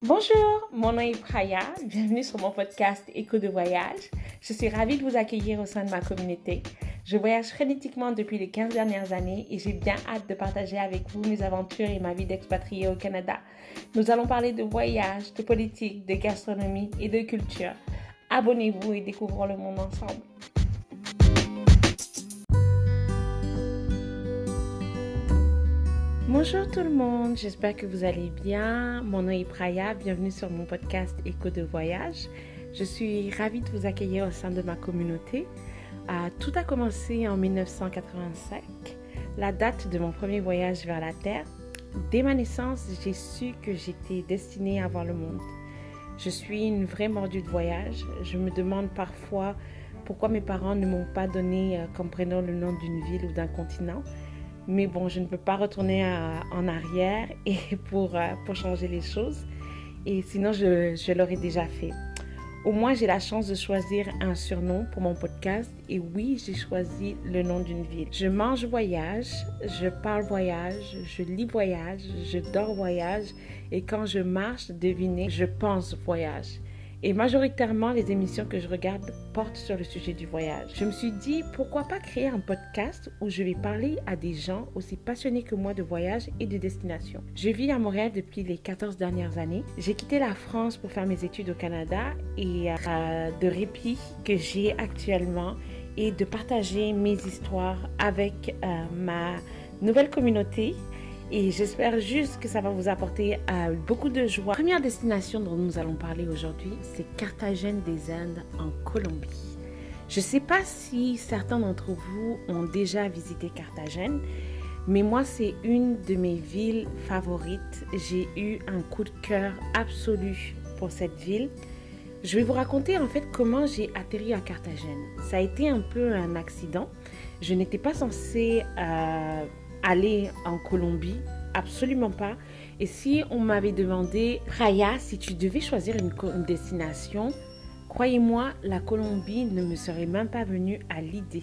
Bonjour, mon nom est Praya, bienvenue sur mon podcast Écho de voyage. Je suis ravie de vous accueillir au sein de ma communauté. Je voyage frénétiquement depuis les 15 dernières années et j'ai bien hâte de partager avec vous mes aventures et ma vie d'expatrié au Canada. Nous allons parler de voyage, de politique, de gastronomie et de culture. Abonnez-vous et découvrons le monde ensemble. Bonjour tout le monde, j'espère que vous allez bien. Mon nom est Praya, bienvenue sur mon podcast Écho de voyage. Je suis ravie de vous accueillir au sein de ma communauté. Euh, tout a commencé en 1985, la date de mon premier voyage vers la Terre. Dès ma naissance, j'ai su que j'étais destinée à voir le monde. Je suis une vraie mordue de voyage. Je me demande parfois pourquoi mes parents ne m'ont pas donné euh, comme prénom le nom d'une ville ou d'un continent. Mais bon, je ne peux pas retourner en arrière et pour, euh, pour changer les choses. Et sinon, je, je l'aurais déjà fait. Au moins, j'ai la chance de choisir un surnom pour mon podcast. Et oui, j'ai choisi le nom d'une ville. Je mange voyage, je parle voyage, je lis voyage, je dors voyage. Et quand je marche, devinez, je pense voyage. Et majoritairement, les émissions que je regarde portent sur le sujet du voyage. Je me suis dit, pourquoi pas créer un podcast où je vais parler à des gens aussi passionnés que moi de voyage et de destination. Je vis à Montréal depuis les 14 dernières années. J'ai quitté la France pour faire mes études au Canada et euh, de répit que j'ai actuellement et de partager mes histoires avec euh, ma nouvelle communauté et j'espère juste que ça va vous apporter euh, beaucoup de joie. Première destination dont nous allons parler aujourd'hui, c'est Carthagène des Indes en Colombie. Je ne sais pas si certains d'entre vous ont déjà visité Carthagène, mais moi c'est une de mes villes favorites. J'ai eu un coup de cœur absolu pour cette ville. Je vais vous raconter en fait comment j'ai atterri à Carthagène. Ça a été un peu un accident. Je n'étais pas censée euh, aller en Colombie? Absolument pas. Et si on m'avait demandé, Raya, si tu devais choisir une, destination, croyez-moi, la Colombie ne me serait même pas venue à l'idée.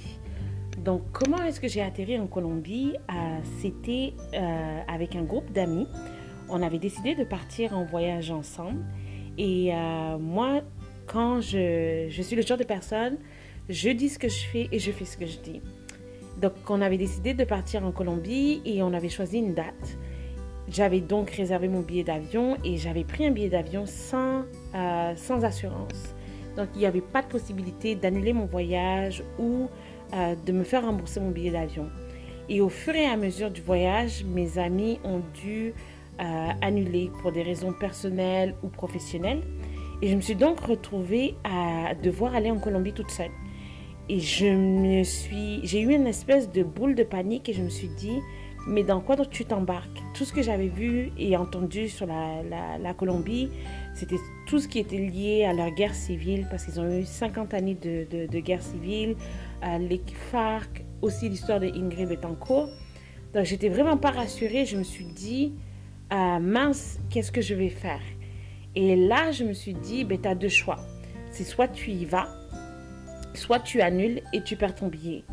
Donc, comment est-ce que j'ai atterri en Colombie? Euh, C'était euh, avec un groupe d'amis. On avait décidé de partir en voyage ensemble. Et euh, moi, quand je, je suis le genre de personne, je dis ce que je fais et je fais ce que je dis. Donc, on avait décidé de partir en Colombie et on avait choisi une date. J'avais donc réservé mon billet d'avion et j'avais pris un billet d'avion sans, euh, sans assurance. Donc, il n'y avait pas de possibilité d'annuler mon voyage ou euh, de me faire rembourser mon billet d'avion. Et au fur et à mesure du voyage, mes amis ont dû euh, annuler pour des raisons personnelles ou professionnelles. Et je me suis donc retrouvée à devoir aller en Colombie toute seule. Et je me suis, j'ai eu une espèce de boule de panique et je me suis dit, mais dans quoi tu t'embarques? Tout ce que j'avais vu et entendu sur la, la, Colombie, c'était tout ce qui était lié à leur guerre civile, parce qu'ils ont eu 50 années de, de, guerre civile, les FARC, aussi l'histoire de Ingrid Betancourt. Donc j'étais vraiment pas rassurée, je me suis dit, euh, mince, qu'est-ce que je vais faire? Et là, je me suis dit, ben, tu as deux choix. C'est soit tu y vas, soit tu annules et tu perds ton billet.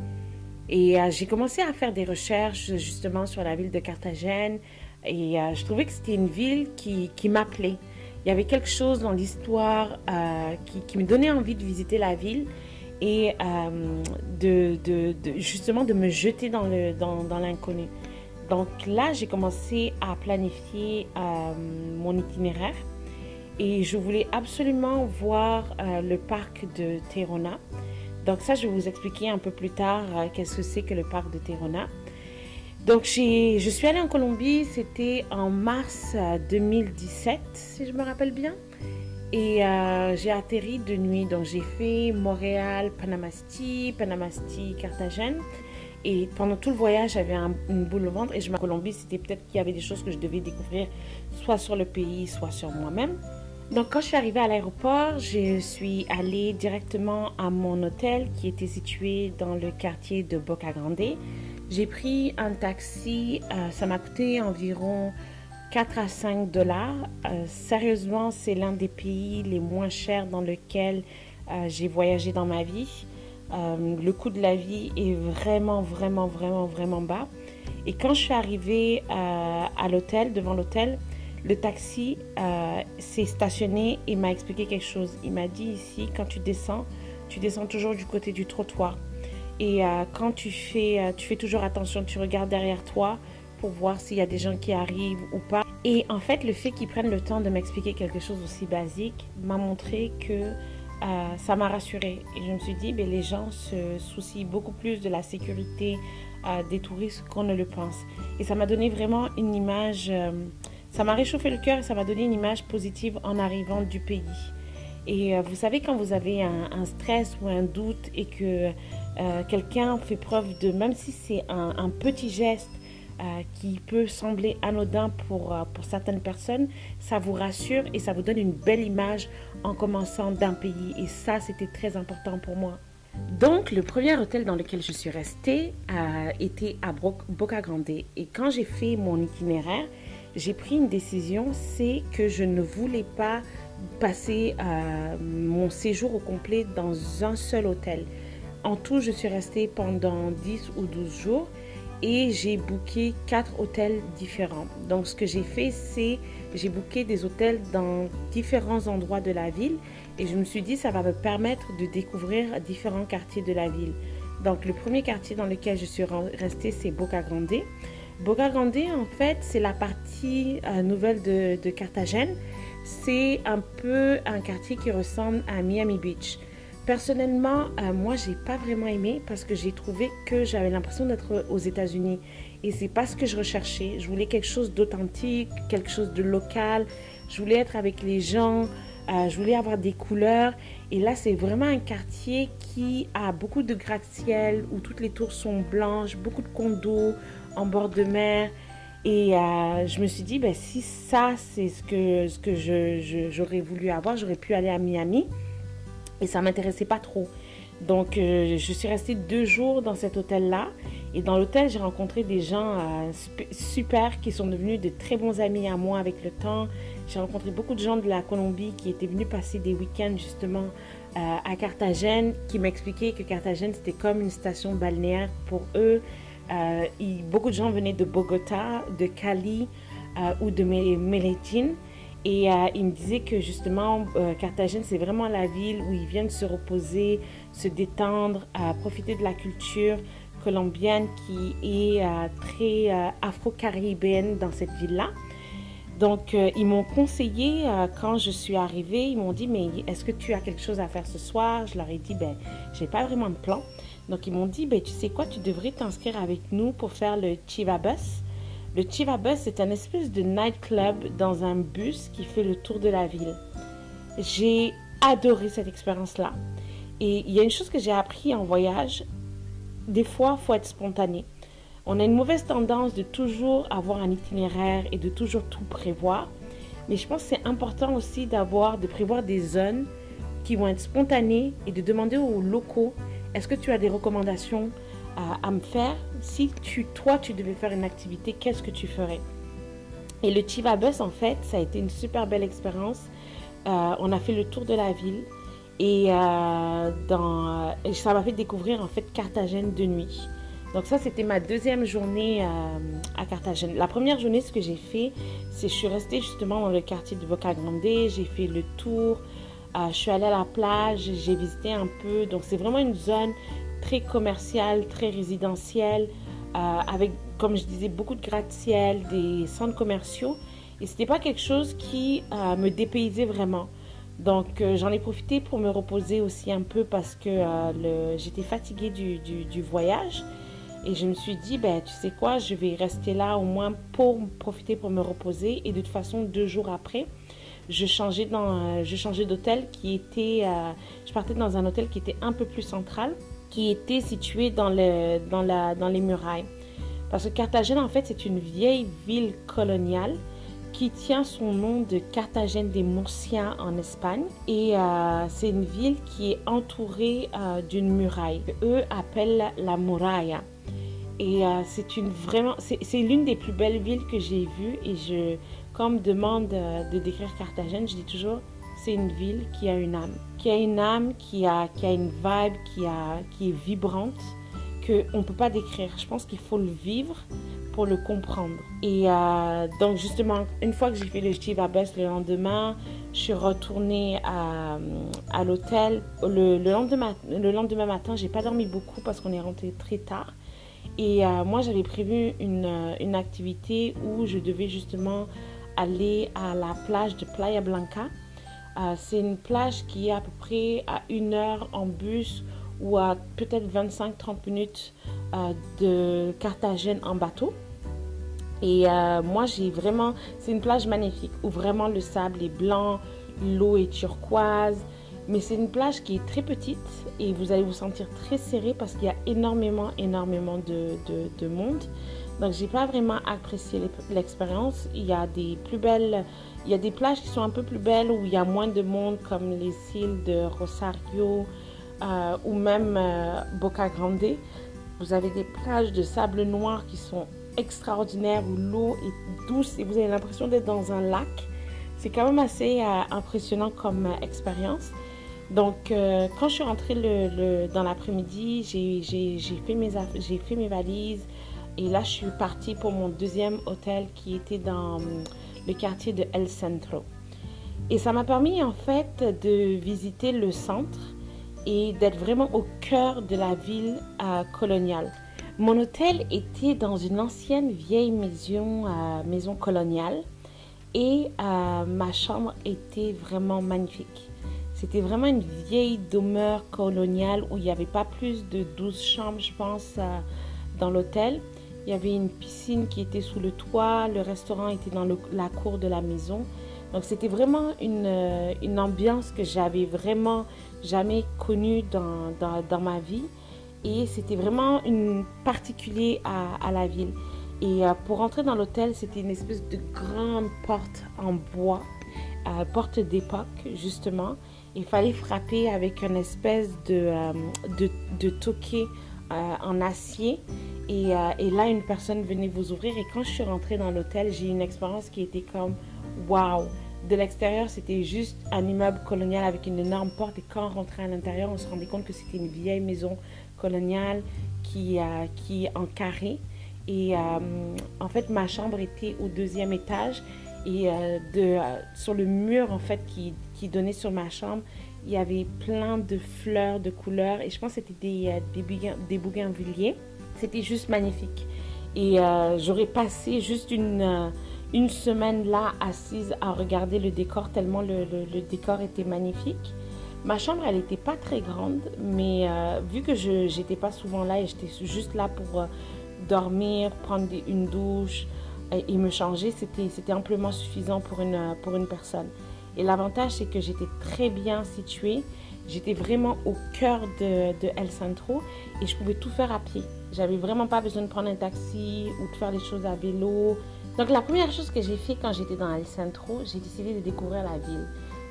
Et euh, j'ai commencé à faire des recherches justement sur la ville de Carthagène et euh, je trouvais que c'était une ville qui, qui m'appelait. Il y avait quelque chose dans l'histoire euh, qui, me donnait envie de visiter la ville et de, de, justement de me jeter dans l'inconnu. Dans, dans Donc là, j'ai commencé à planifier mon itinéraire et je voulais absolument voir le parc de Terona. Donc ça, je vais vous expliquer un peu plus tard euh, qu'est-ce que c'est que le parc de Terona. Donc je suis allée en Colombie, c'était en mars 2017, euh, si je me rappelle bien. Et euh, j'ai atterri de nuit. Donc j'ai fait Montréal, Panamasti, Panamasti, Carthagène. Et pendant tout le voyage, j'avais une boule au ventre. Et je me Colombie, c'était peut-être qu'il y avait des choses que je devais découvrir, soit sur le pays, soit sur moi-même. Donc quand je suis arrivée à l'aéroport, je suis allée directement à mon hôtel qui était situé dans le quartier de Boca Grande. J'ai pris un taxi, euh, ça m'a coûté environ 4 à 5 dollars. Euh, sérieusement, c'est l'un des pays les moins chers dans lequel euh, j'ai voyagé dans ma vie. le coût de la vie est vraiment, vraiment, vraiment, vraiment bas. Et quand je suis arrivée à l'hôtel, devant l'hôtel, le taxi s'est stationné et m'a expliqué quelque chose. Il m'a dit ici, quand tu descends, tu descends toujours du côté du trottoir. Et quand tu fais, tu fais toujours attention, tu regardes derrière toi pour voir s'il y a des gens qui arrivent ou pas. Et en fait, le fait qu'ils prennent le temps de m'expliquer quelque chose aussi basique m'a montré que euh, ça m'a rassurée. Et je me suis dit, ben, les gens se soucient beaucoup plus de la sécurité euh, des touristes qu'on ne le pense. Et ça m'a donné vraiment une image, euh, ça m'a réchauffé le cœur et ça m'a donné une image positive en arrivant du pays. Et vous savez, quand vous avez un, stress ou un doute et que quelqu'un fait preuve de, même si c'est un petit geste, euh, qui peut sembler anodin pour, euh, pour certaines personnes, ça vous rassure et ça vous donne une belle image en commençant d'un pays. Et ça, c'était très important pour moi. Donc, le premier hôtel dans lequel je suis restée euh, été à Boca Grande. Et quand j'ai fait mon itinéraire, j'ai pris une décision, c'est que je ne voulais pas passer mon séjour au complet dans un seul hôtel. En tout, je suis restée pendant 10 ou 12 jours et j'ai booké quatre hôtels différents. Donc ce que j'ai fait, c'est j'ai booké des hôtels dans différents endroits de la ville et je me suis dit ça va me permettre de découvrir différents quartiers de la ville. Donc le premier quartier dans lequel je suis restée, c'est Boca Grande. Boca Grande, en fait, c'est la partie euh, nouvelle de, de Carthagène. C'est un peu un quartier qui ressemble à Miami Beach. Personnellement, euh, moi, j'ai pas vraiment aimé parce que j'ai trouvé que j'avais l'impression d'être aux États-Unis et c'est pas ce que je recherchais. Je voulais quelque chose d'authentique, quelque chose de local. Je voulais être avec les gens. Euh, je voulais avoir des couleurs. Et là, c'est vraiment un quartier qui a beaucoup de gratte-ciel où toutes les tours sont blanches, beaucoup de condos en bord de mer. Et euh, je me suis dit, ben, si ça, c'est ce que, ce que j'aurais voulu avoir, j'aurais pu aller à Miami. Et ça m'intéressait pas trop. Donc, euh, je suis restée deux jours dans cet hôtel-là. Et dans l'hôtel, j'ai rencontré des gens euh, super qui sont devenus de très bons amis à moi avec le temps. J'ai rencontré beaucoup de gens de la Colombie qui étaient venus passer des week-ends justement à Carthagène, qui m'expliquaient que Carthagène, c'était comme une station balnéaire pour eux. Beaucoup de gens venaient de Bogota, de Cali ou de Medellín. Et euh, il me disait que justement, euh, Carthagène, c'est vraiment la ville où ils viennent se reposer, se détendre, profiter de la culture colombienne qui est euh, très afro-caribéenne dans cette ville-là. Donc, ils m'ont conseillé quand je suis arrivée, ils m'ont dit, mais est-ce que tu as quelque chose à faire ce soir? Je leur ai dit, ben, j'ai pas vraiment de plan. Donc, ils m'ont dit, ben, tu sais quoi, tu devrais t'inscrire avec nous pour faire le Chiva Bus. Le Chiva Bus c'est un espèce de nightclub dans un bus qui fait le tour de la ville. J'ai adoré cette expérience-là. Et il y a une chose que j'ai appris en voyage, des fois, il faut être spontané. On a une mauvaise tendance de toujours avoir un itinéraire et de toujours tout prévoir. Mais je pense que c'est important aussi d'avoir, de prévoir des zones qui vont être spontanées et de demander aux locaux, est-ce que tu as des recommandations à, me faire? Si toi, tu devais faire une activité, qu'est-ce que tu ferais? Et le Chiva Bus, en fait, ça a été une super belle expérience. Euh, on a fait le tour de la ville et, euh, dans, ça m'a fait découvrir en fait Carthagène de nuit. Donc ça, c'était ma deuxième journée euh, à Carthagène. La première journée, ce que j'ai fait, c'est je suis restée justement dans le quartier de Boca Grande. J'ai fait le tour. Je suis allée à la plage. J'ai visité un peu. Donc c'est vraiment une zone très commercial, très résidentiel, euh, avec, comme je disais, beaucoup de gratte-ciel, des centres commerciaux. Et ce n'était pas quelque chose qui euh, me dépaysait vraiment. Donc euh, j'en ai profité pour me reposer aussi un peu parce que j'étais fatiguée du, du, voyage. Et je me suis dit, ben, tu sais quoi, je vais rester là au moins pour profiter, pour me reposer. Et de toute façon, deux jours après, je changeais, dans, je changeais d'hôtel qui était... je partais dans un hôtel qui était un peu plus central qui était situé dans, le, dans, la, dans les murailles. Parce que Carthagène, en fait, c'est une vieille ville coloniale qui tient son nom de Carthagène des Murciens en Espagne. Et euh, c'est une ville qui est entourée euh, d'une muraille, que eux appellent la muralla. Et euh, c'est une vraiment, c'est l'une des plus belles villes que j'ai vues. Et je, quand on me demande de décrire Carthagène, je dis toujours, c'est une ville qui a une âme, qui a une âme, qui a, qui a une vibe, qui, a, qui est vibrante, qu'on ne peut pas décrire. Je pense qu'il faut le vivre pour le comprendre. Et euh, donc justement, une fois que j'ai fait le Shiva Bus le lendemain, je suis retournée à, l'hôtel. Le, le, lendemain, le lendemain matin, j'ai pas dormi beaucoup parce qu'on est rentré très tard. Et euh, moi, j'avais prévu une, euh, une, activité où je devais justement aller à la plage de Playa Blanca. Euh, c'est une plage qui est à peu près à une heure en bus ou à peut-être 25-30 minutes euh, de Carthagène en bateau. Et euh, moi, j'ai vraiment, c'est une plage magnifique où vraiment le sable est blanc, l'eau est turquoise. Mais c'est une plage qui est très petite et vous allez vous sentir très serré parce qu'il y a énormément, énormément de, de, de monde. Donc, j'ai pas vraiment apprécié l'expérience. Il y a des plus belles, il y a des plages qui sont un peu plus belles où il y a moins de monde, comme les îles de Rosario euh, ou même euh, Boca Grande. Vous avez des plages de sable noir qui sont extraordinaires où l'eau est douce et vous avez l'impression d'être dans un lac. C'est quand même assez euh, impressionnant comme expérience. Donc, quand je suis rentrée dans l'après-midi, j'ai fait mes valises. Et là, je suis partie pour mon deuxième hôtel qui était dans le quartier de El Centro. Et ça m'a permis en fait de visiter le centre et d'être vraiment au cœur de la ville euh, coloniale. Mon hôtel était dans une ancienne vieille maison, euh, maison coloniale et euh, ma chambre était vraiment magnifique. C'était vraiment une vieille demeure coloniale où il n'y avait pas plus de 12 chambres, je pense, dans l'hôtel. Il y avait une piscine qui était sous le toit, le restaurant était dans la cour de la maison. Donc c'était vraiment une, euh, une, ambiance que j'avais vraiment jamais connue dans, dans, dans ma vie. Et c'était vraiment une particulier à, la ville. Et euh, pour entrer dans l'hôtel, c'était une espèce de grande porte en bois, euh, porte d'époque justement. Il fallait frapper avec une espèce de, de, de toquet en acier. Et, et, là, une personne venait vous ouvrir. Et quand je suis rentrée dans l'hôtel, j'ai eu une expérience qui était comme waouh! De l'extérieur, c'était juste un immeuble colonial avec une énorme porte. Et quand on rentrait à l'intérieur, on se rendait compte que c'était une vieille maison coloniale qui, euh, qui est en carré. Et euh, en fait, ma chambre était au deuxième étage. Et euh, de, sur le mur, en fait, qui, qui, donnait sur ma chambre, il y avait plein de fleurs de couleurs. Et je pense que c'était des, des, des bougainvilliers. C'était juste magnifique. Et j'aurais passé juste une une semaine là assise à regarder le décor tellement le, décor était magnifique. Ma chambre, elle n'était pas très grande, mais euh, vu que je n'étais pas souvent là et j'étais juste là pour euh, dormir, prendre une douche et, me changer, c'était amplement suffisant pour une, pour une personne. Et l'avantage, c'est que j'étais très bien située. J'étais vraiment au cœur de, El Centro et je pouvais tout faire à pied. J'avais vraiment pas besoin de prendre un taxi ou de faire les choses à vélo. Donc la première chose que j'ai fait quand j'étais dans El Centro, j'ai décidé de découvrir la ville.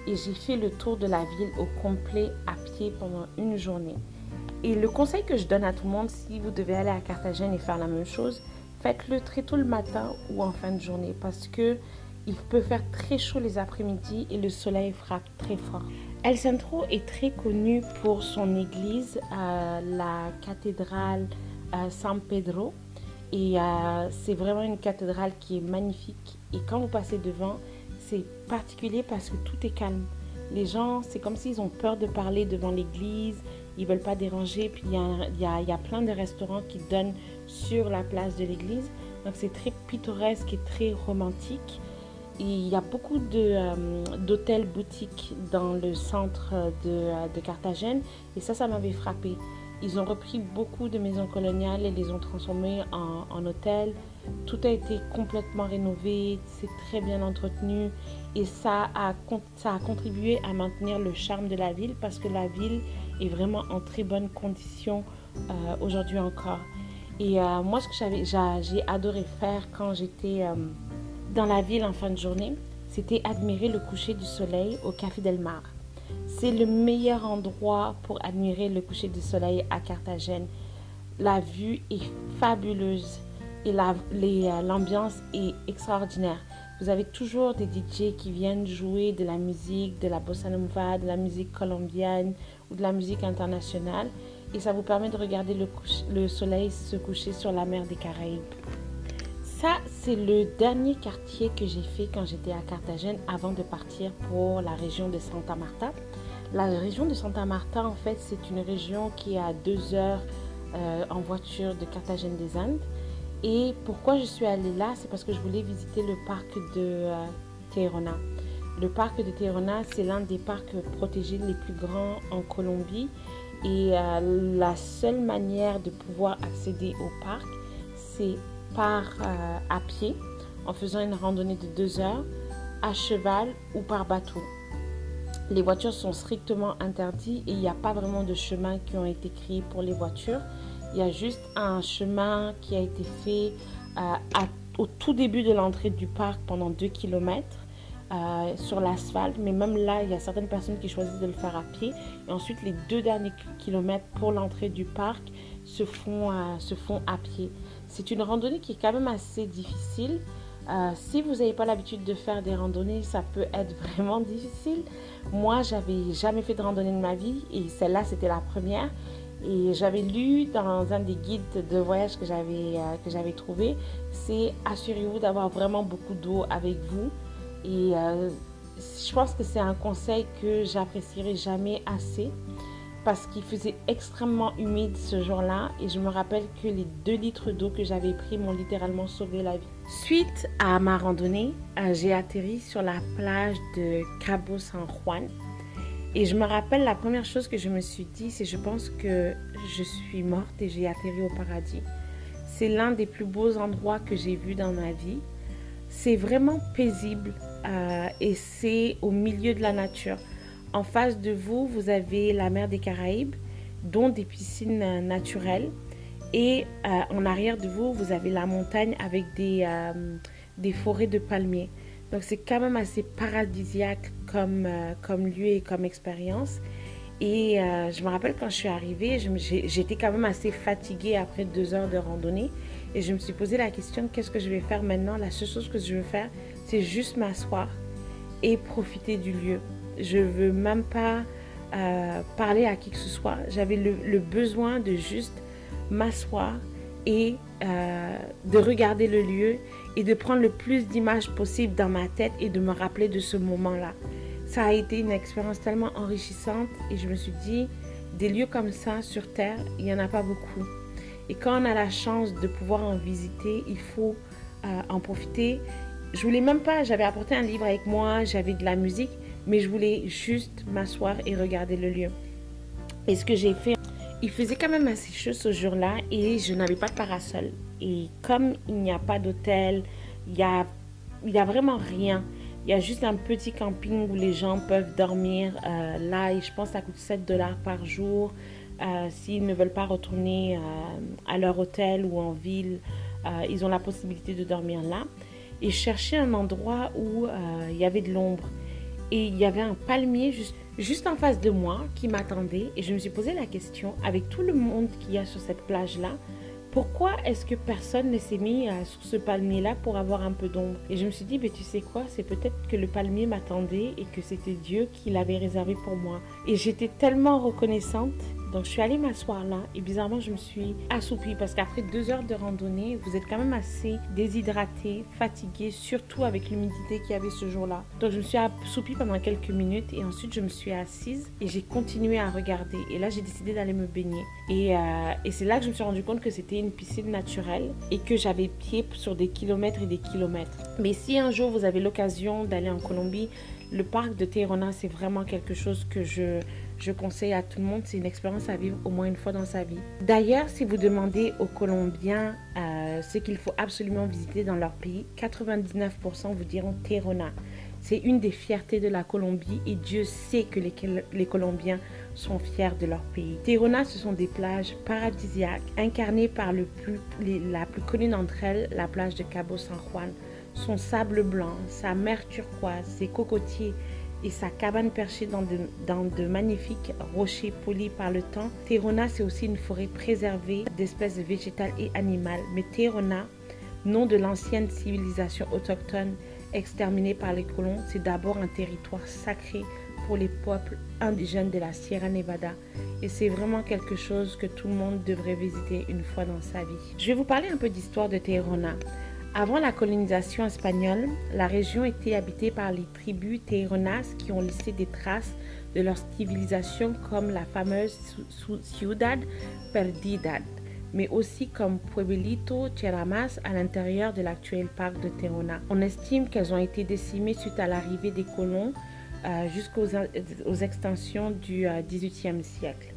Et j'ai fait le tour de la ville au complet à pied pendant une journée. Et le conseil que je donne à tout le monde, si vous devez aller à Carthagène et faire la même chose, faites-le très tôt le matin ou en fin de journée parce que il peut faire très chaud les après-midi et le soleil frappe très fort. El Centro est très connu pour son église, euh, la cathédrale euh, San Pedro. Et euh, c'est vraiment une cathédrale qui est magnifique. Et quand vous passez devant, c'est particulier parce que tout est calme. Les gens, c'est comme s'ils ont peur de parler devant l'église, ils veulent pas déranger. Puis il y a, y, a, plein de restaurants qui donnent sur la place de l'église. Donc c'est très pittoresque et très romantique. Et il y a beaucoup d'hôtels euh, boutiques dans le centre de, de Carthagène. Et ça, ça m'avait frappé. Ils ont repris beaucoup de maisons coloniales et les ont transformées en, hôtels. Tout a été complètement rénové, c'est très bien entretenu et ça a, ça a contribué à maintenir le charme de la ville parce que la ville est vraiment en très bonne condition euh, aujourd'hui encore. Et euh, moi, ce que j'ai adoré faire quand j'étais euh, dans la ville en fin de journée, c'était admirer le coucher du soleil au Café Del Mar. C'est le meilleur endroit pour admirer le coucher du soleil à Carthagène. La vue est fabuleuse et l'ambiance est extraordinaire. Vous avez toujours des DJ qui viennent jouer de la musique, de la bossa nova, de la musique colombienne ou de la musique internationale. Et ça vous permet de regarder le soleil se coucher sur la mer des Caraïbes. C'est le dernier quartier que j'ai fait quand j'étais à Carthagène avant de partir pour la région de Santa Marta. La région de Santa Marta, en fait, c'est une région qui est à deux heures euh, en voiture de Carthagène des Indes. Et pourquoi je suis allée là, c'est parce que je voulais visiter le parc de euh. Le parc de Terona, c'est l'un des parcs protégés les plus grands en Colombie. Et euh, la seule manière de pouvoir accéder au parc, c'est par euh, à pied, en faisant une randonnée de deux heures, à cheval ou par bateau. Les voitures sont strictement interdites et il n'y a pas vraiment de chemin qui ont été créés pour les voitures. Il y a juste un chemin qui a été fait euh, au tout début de l'entrée du parc pendant 2 km euh, sur l'asphalte. Mais même là, il y a certaines personnes qui choisissent de le faire à pied. Et ensuite, les deux derniers kilomètres pour l'entrée du parc se font, se font à pied. C'est une randonnée qui est quand même assez difficile. si vous n'avez pas l'habitude de faire des randonnées, ça peut être vraiment difficile. Moi, j'avais jamais fait de randonnée de ma vie et celle-là, c'était la première. Et j'avais lu dans un des guides de voyage que j'avais euh, trouvé, c'est assurez-vous d'avoir vraiment beaucoup d'eau avec vous. Et euh, je pense que c'est un conseil que j'apprécierai jamais assez parce qu'il faisait extrêmement humide ce jour-là et je me rappelle que les deux litres d'eau que j'avais pris m'ont littéralement sauvé la vie. Suite à ma randonnée, euh, j'ai atterri sur la plage de Cabo San Juan et je me rappelle la première chose que je me suis dit, c'est je pense que je suis morte et j'ai atterri au paradis. C'est l'un des plus beaux endroits que j'ai vus dans ma vie. C'est vraiment paisible euh, et c'est au milieu de la nature. En face de vous, vous avez la mer des Caraïbes, dont des piscines euh, naturelles. Et euh, en arrière de vous, vous avez la montagne avec des, des forêts de palmiers. Donc c'est quand même assez paradisiaque comme, euh, comme lieu et comme expérience. Et euh, je me rappelle quand je suis arrivée, j'étais quand même assez fatiguée après deux heures de randonnée. Et je me suis posé la question, qu'est-ce que je vais faire maintenant? La seule chose que je veux faire, c'est juste m'asseoir et profiter du lieu. Je veux même pas euh, parler à qui que ce soit. J'avais le, besoin de juste m'asseoir et de regarder le lieu et de prendre le plus d'images possible dans ma tête et de me rappeler de ce moment-là. Ça a été une expérience tellement enrichissante et je me suis dit, des lieux comme ça sur Terre, il n'y en a pas beaucoup. Et quand on a la chance de pouvoir en visiter, il faut euh, en profiter. Je voulais même pas, j'avais apporté un livre avec moi, j'avais de la musique, mais je voulais juste m'asseoir et regarder le lieu. Et ce que j'ai fait, il faisait quand même assez chaud ce jour-là et je n'avais pas de parasol. Et comme il n'y a pas d'hôtel, il n'y a, y a vraiment rien. Il y a juste un petit camping où les gens peuvent dormir euh, là et je pense que ça coûte 7 dollars par jour. Euh, s'ils ne veulent pas retourner euh, à leur hôtel ou en ville, ils ont la possibilité de dormir là. Et chercher un endroit où il y avait de l'ombre. Et il y avait un palmier juste, juste en face de moi qui m'attendait. Et je me suis posé la question, avec tout le monde qu'il y a sur cette plage-là, pourquoi est-ce que personne ne s'est mis euh, sur ce palmier-là pour avoir un peu d'ombre? Et je me suis dit, mais tu sais quoi, c'est peut-être que le palmier m'attendait et que c'était Dieu qui l'avait réservé pour moi. Et j'étais tellement reconnaissante donc je suis allée m'asseoir là et bizarrement je me suis assoupie parce qu'après deux heures de randonnée, vous êtes quand même assez déshydraté, fatigué, surtout avec l'humidité qu'il y avait ce jour-là. Donc je me suis assoupie pendant quelques minutes et ensuite je me suis assise et j'ai continué à regarder. Et là j'ai décidé d'aller me baigner. Et, euh, et c'est là que je me suis rendu compte que c'était une piscine naturelle et que j'avais pied sur des kilomètres et des kilomètres. Mais si un jour vous avez l'occasion d'aller en Colombie, le parc de Terona, c'est vraiment quelque chose que je je conseille à tout le monde, c'est une expérience à vivre au moins une fois dans sa vie. D'ailleurs, si vous demandez aux Colombiens euh, ce qu'il faut absolument visiter dans leur pays, 99% vous diront Terona. C'est une des fiertés de la Colombie et Dieu sait que les, Colombiens sont fiers de leur pays. Terona, ce sont des plages paradisiaques incarnées par le plus, la plus connue d'entre elles, la plage de Cabo San Juan. Son sable blanc, sa mer turquoise, ses cocotiers, et sa cabane perchée dans de, magnifiques rochers polis par le temps. Terona, c'est aussi une forêt préservée d'espèces végétales et animales. Mais Terona, nom de l'ancienne civilisation autochtone exterminée par les colons, c'est d'abord un territoire sacré pour les peuples indigènes de la Sierra Nevada. Et c'est vraiment quelque chose que tout le monde devrait visiter une fois dans sa vie. Je vais vous parler un peu d'histoire de Terona. Avant la colonisation espagnole, la région était habitée par les tribus Teironas qui ont laissé des traces de leur civilisation comme la fameuse Ciudad Perdida, mais aussi comme Pueblito Cheramas à l'intérieur de l'actuel parc de Terona. On estime qu'elles ont été décimées suite à l'arrivée des colons euh, jusqu'aux extensions du XVIIIe euh, siècle.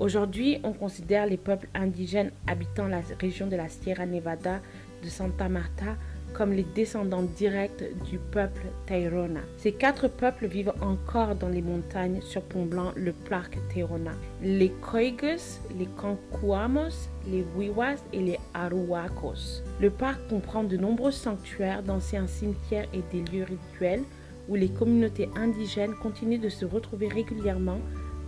Aujourd'hui, on considère les peuples indigènes habitant la région de la Sierra Nevada de Santa Marta comme les descendants directs du peuple Tairona. Ces quatre peuples vivent encore dans les montagnes surplombant le parc Tairona. Les Koigus, les Kankuamos, les Wiwas et les Aruacos. Le parc comprend de nombreux sanctuaires, d'anciens cimetières et des lieux rituels où les communautés indigènes continuent de se retrouver régulièrement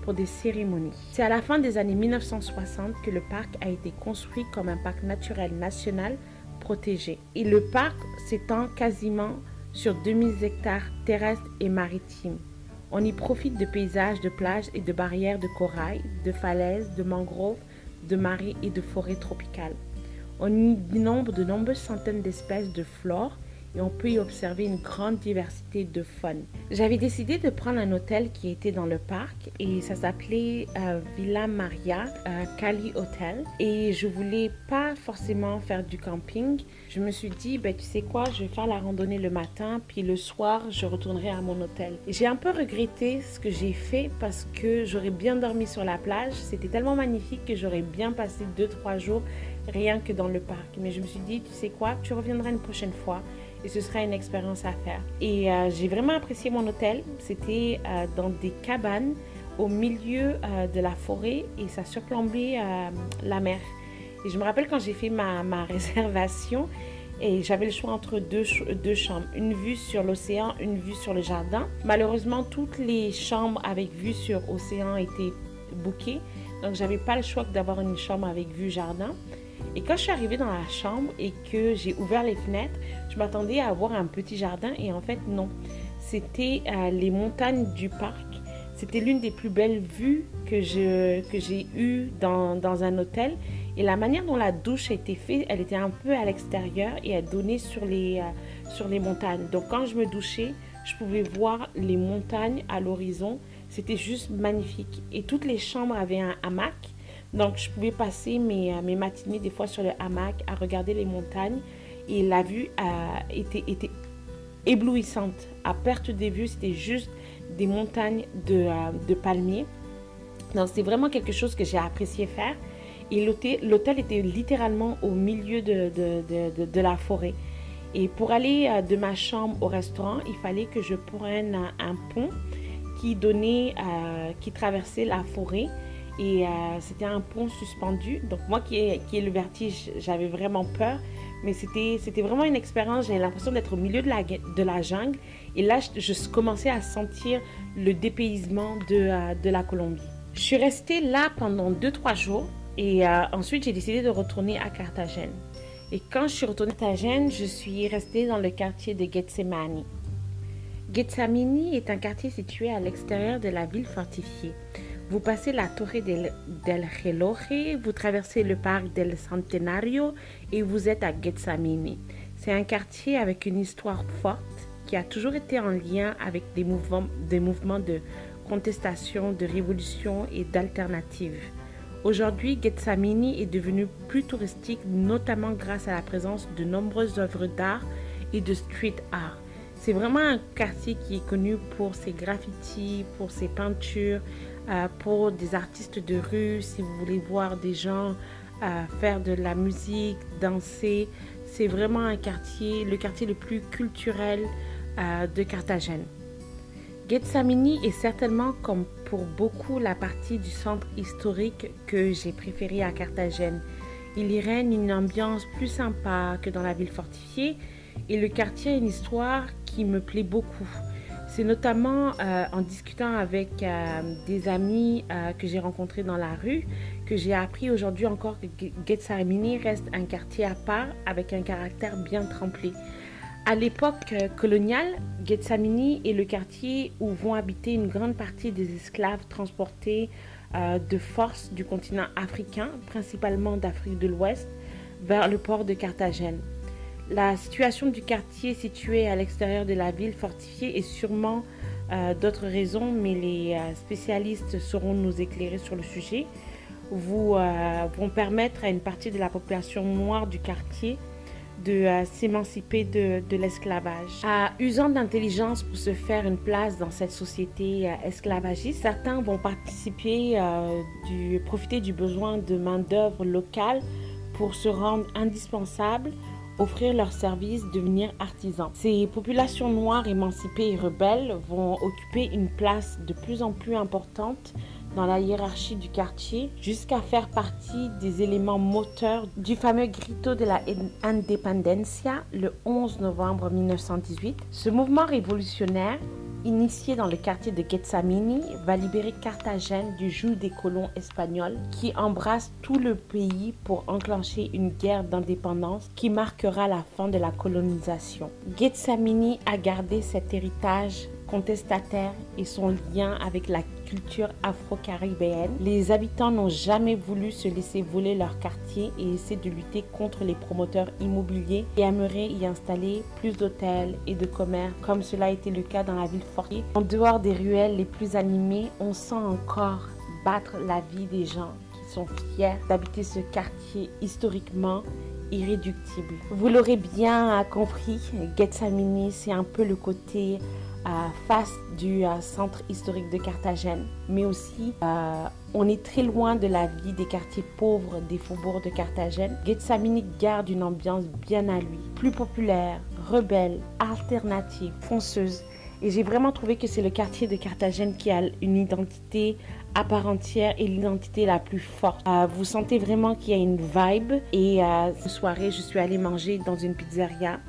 pour des cérémonies. C'est à la fin des années 1960 que le parc a été construit comme un parc naturel national Et le parc s'étend quasiment sur 2000 hectares terrestres et maritimes. On y profite de paysages de plages et de barrières de corail, de falaises, de mangroves, de marais et de forêts tropicales. On y dénombre de nombreuses centaines d'espèces de flore et on peut y observer une grande diversité de faune. J'avais décidé de prendre un hôtel qui était dans le parc et ça s'appelait euh, Villa Maria euh, Cali Hotel et je voulais pas forcément faire du camping. Je me suis dit ben tu sais quoi, je vais faire la randonnée le matin puis le soir je retournerai à mon hôtel. J'ai un peu regretté ce que j'ai fait parce que j'aurais bien dormi sur la plage, c'était tellement magnifique que j'aurais bien passé 2 3 jours rien que dans le parc. Mais je me suis dit tu sais quoi, tu reviendras une prochaine fois et ce sera une expérience à faire. Et euh, j'ai vraiment apprécié mon hôtel. C'était euh, dans des cabanes au milieu euh, de la forêt et ça surplombait la mer. Et je me rappelle quand j'ai fait ma, ma réservation et j'avais le choix entre deux, deux chambres, une vue sur l'océan, une vue sur le jardin. Malheureusement, toutes les chambres avec vue sur l'océan étaient bookées, donc j'avais pas le choix d'avoir une chambre avec vue jardin. Et quand je suis arrivée dans la chambre et que j'ai ouvert les fenêtres, je m'attendais à avoir un petit jardin et en fait non. C'était euh, les montagnes du parc. C'était l'une des plus belles vues que j'ai que eues dans, dans, un hôtel. Et la manière dont la douche a été faite, elle était un peu à l'extérieur et elle donnait sur les, euh, sur les montagnes. Donc quand je me douchais, je pouvais voir les montagnes à l'horizon. C'était juste magnifique. Et toutes les chambres avaient un hamac. Donc, je pouvais passer mes, euh, mes, matinées des fois sur le hamac à regarder les montagnes et la vue a été, était éblouissante. À perte des vues, c'était juste des montagnes de, euh, palmiers. Donc, c'est vraiment quelque chose que j'ai apprécié faire. Et l'hôtel était littéralement au milieu de, la forêt. Et pour aller euh, de ma chambre au restaurant, il fallait que je prenne un, pont qui donnait, qui traversait la forêt et euh, c'était un pont suspendu. Donc moi qui ai, le vertige, j'avais vraiment peur. Mais c'était, vraiment une expérience. J'avais l'impression d'être au milieu de la, jungle. Et là, je, commençais à sentir le dépaysement de, euh, de la Colombie. Je suis restée là pendant 2-3 jours. Et euh, ensuite, j'ai décidé de retourner à Carthagène. Et quand je suis retournée à Carthagène, je suis restée dans le quartier de Getsemani. Getsamini est un quartier situé à l'extérieur de la ville fortifiée. Vous passez la Torre del, del Reloj, vous traversez le parc del Centenario et vous êtes à Getsamini. C'est un quartier avec une histoire forte qui a toujours été en lien avec des mouvements, des mouvements de contestation, de révolution et d'alternatives. Aujourd'hui, Getsamini est devenu plus touristique, notamment grâce à la présence de nombreuses œuvres d'art et de street art. C'est vraiment un quartier qui est connu pour ses graffitis, pour ses peintures, euh, pour des artistes de rue, si vous voulez voir des gens euh, faire de la musique, danser. C'est vraiment un quartier, le quartier le plus culturel euh, de Carthagène. Getsamini est certainement, comme pour beaucoup, la partie du centre historique que j'ai préférée à Carthagène. Il y règne une ambiance plus sympa que dans la ville fortifiée et le quartier a une histoire qui me plaît beaucoup. C'est notamment euh, en discutant avec euh, des amis euh, que j'ai rencontrés dans la rue que j'ai appris aujourd'hui encore que Getsamini reste un quartier à part avec un caractère bien trempé. À l'époque coloniale, Getsamini est le quartier où vont habiter une grande partie des esclaves transportés de force du continent africain, principalement d'Afrique de l'Ouest, vers le port de Carthagène. La situation du quartier situé à l'extérieur de la ville fortifiée est sûrement euh, d'autres raisons, mais les euh, spécialistes sauront nous éclairer sur le sujet, euh, vont permettre à une partie de la population noire du quartier de s'émanciper de, l'esclavage. usant d'intelligence pour se faire une place dans cette société esclavagiste, certains vont participer, du, profiter du besoin de main-d'œuvre locale pour se rendre indispensables offrir leurs services, devenir artisans. Ces populations noires émancipées et rebelles vont occuper une place de plus en plus importante dans la hiérarchie du quartier jusqu'à faire partie des éléments moteurs du fameux Grito de la Independencia le 11 novembre 1918. Ce mouvement révolutionnaire initié dans le quartier de Getsamini, va libérer Carthagène du joug des colons espagnols qui embrassent tout le pays pour enclencher une guerre d'indépendance qui marquera la fin de la colonisation. Getsamini a gardé cet héritage contestataire et son lien avec la culture afro-caribéenne. Les habitants n'ont jamais voulu se laisser voler leur quartier et essaient de lutter contre les promoteurs immobiliers et aimeraient y installer plus d'hôtels et de commerces comme cela a été le cas dans la ville fortifiée. En dehors des ruelles les plus animées, on sent encore battre la vie des gens qui sont fiers d'habiter ce quartier historiquement irréductible. Vous l'aurez bien compris, Getsamini, c'est un peu le côté face du euh, centre historique de Carthagène, mais aussi euh, on est très loin de la vie des quartiers pauvres des faubourgs de Carthagène. Getsamini garde une ambiance bien à lui, plus populaire, rebelle, alternative, fonceuse. Et j'ai vraiment trouvé que c'est le quartier de Carthagène qui a une identité à part entière et l'identité la plus forte. Euh, vous sentez vraiment qu'il y a une vibe. Et euh, cette soirée, je suis allée manger dans une pizzeria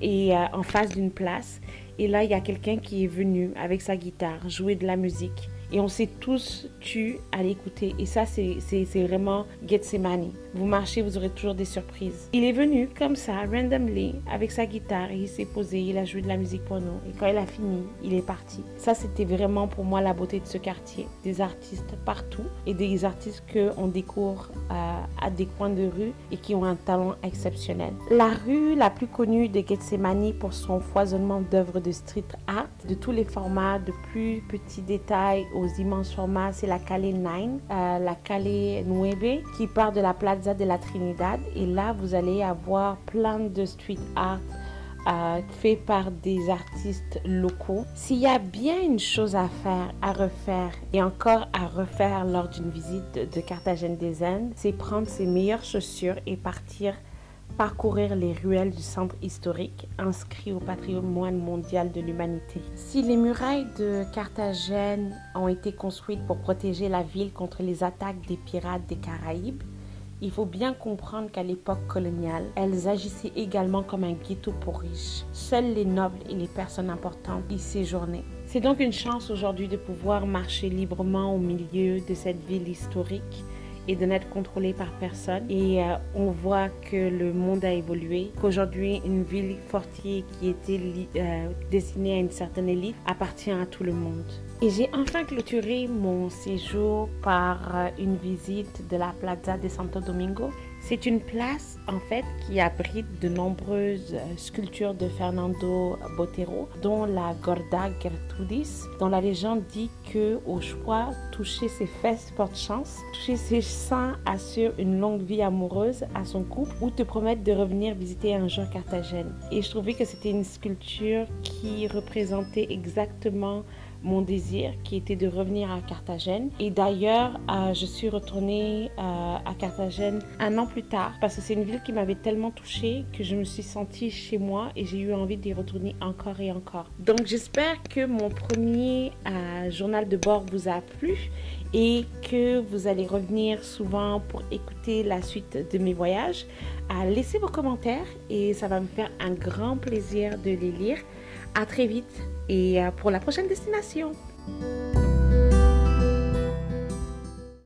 et en face d'une place. Et là, il y a quelqu'un qui est venu avec sa guitare jouer de la musique. Et on s'est tous tu à l'écouter. Et ça, c'est vraiment Getsemani. Vous marchez, vous aurez toujours des surprises. Il est venu comme ça, randomly, avec sa guitare. Il s'est posé, il a joué de la musique pour nous. Et quand il a fini, il est parti. Ça, c'était vraiment pour moi la beauté de ce quartier. Des artistes partout et des artistes qu'on découvre à des coins de rue et qui ont un talent exceptionnel. La rue la plus connue de Getsemani pour son foisonnement d'œuvres de street art, de tous les formats, de plus petits détails aux immenses formats, c'est la Calais 9, euh, la Calais Nueve, qui part de la De la Trinidad. Et là, vous allez avoir plein de street art euh, fait par des artistes locaux. S'il y a bien une chose à faire, à refaire et encore à refaire lors d'une visite de, de Carthagène des Indes, c'est prendre ses meilleures chaussures et partir parcourir les ruelles du centre historique inscrit au patrimoine mondial de l'humanité. Si les murailles de Carthagène ont été construites pour protéger la ville contre les attaques des pirates des Caraïbes, il faut bien comprendre qu'à l'époque coloniale, elles agissaient également comme un ghetto pour riches. Seuls les nobles et les personnes importantes y séjournaient. C'est donc une chance aujourd'hui de pouvoir marcher librement au milieu de cette ville historique et de n'être contrôlé par personne. Et euh, on voit que le monde a évolué, qu'aujourd'hui une ville fortier qui était euh, destinée à une certaine élite appartient à tout le monde. Et j'ai enfin clôturé mon séjour par euh, une visite de la Plaza de Santo Domingo c'est une place en fait qui abrite de nombreuses euh, sculptures de Fernando Botero, dont la Gorda Gertrudis, dont la légende dit que au choix, toucher ses fesses porte chance, toucher ses seins assure une longue vie amoureuse à son couple ou te promettre de revenir visiter un jour Carthagène. Et je trouvais que c'était une sculpture qui représentait exactement mon désir qui était de revenir à Carthagène. Et d'ailleurs, euh, je suis retournée euh, à Carthagène un an plus tard parce que c'est une ville qui m'avait tellement touchée que je me suis sentie chez moi et j'ai eu envie d'y retourner encore et encore. Donc j'espère que mon premier euh, journal de bord vous a plu et que vous allez revenir souvent pour écouter la suite de mes voyages. laissez vos commentaires et ça va me faire un grand plaisir de les lire. À très vite et euh, pour la prochaine destination.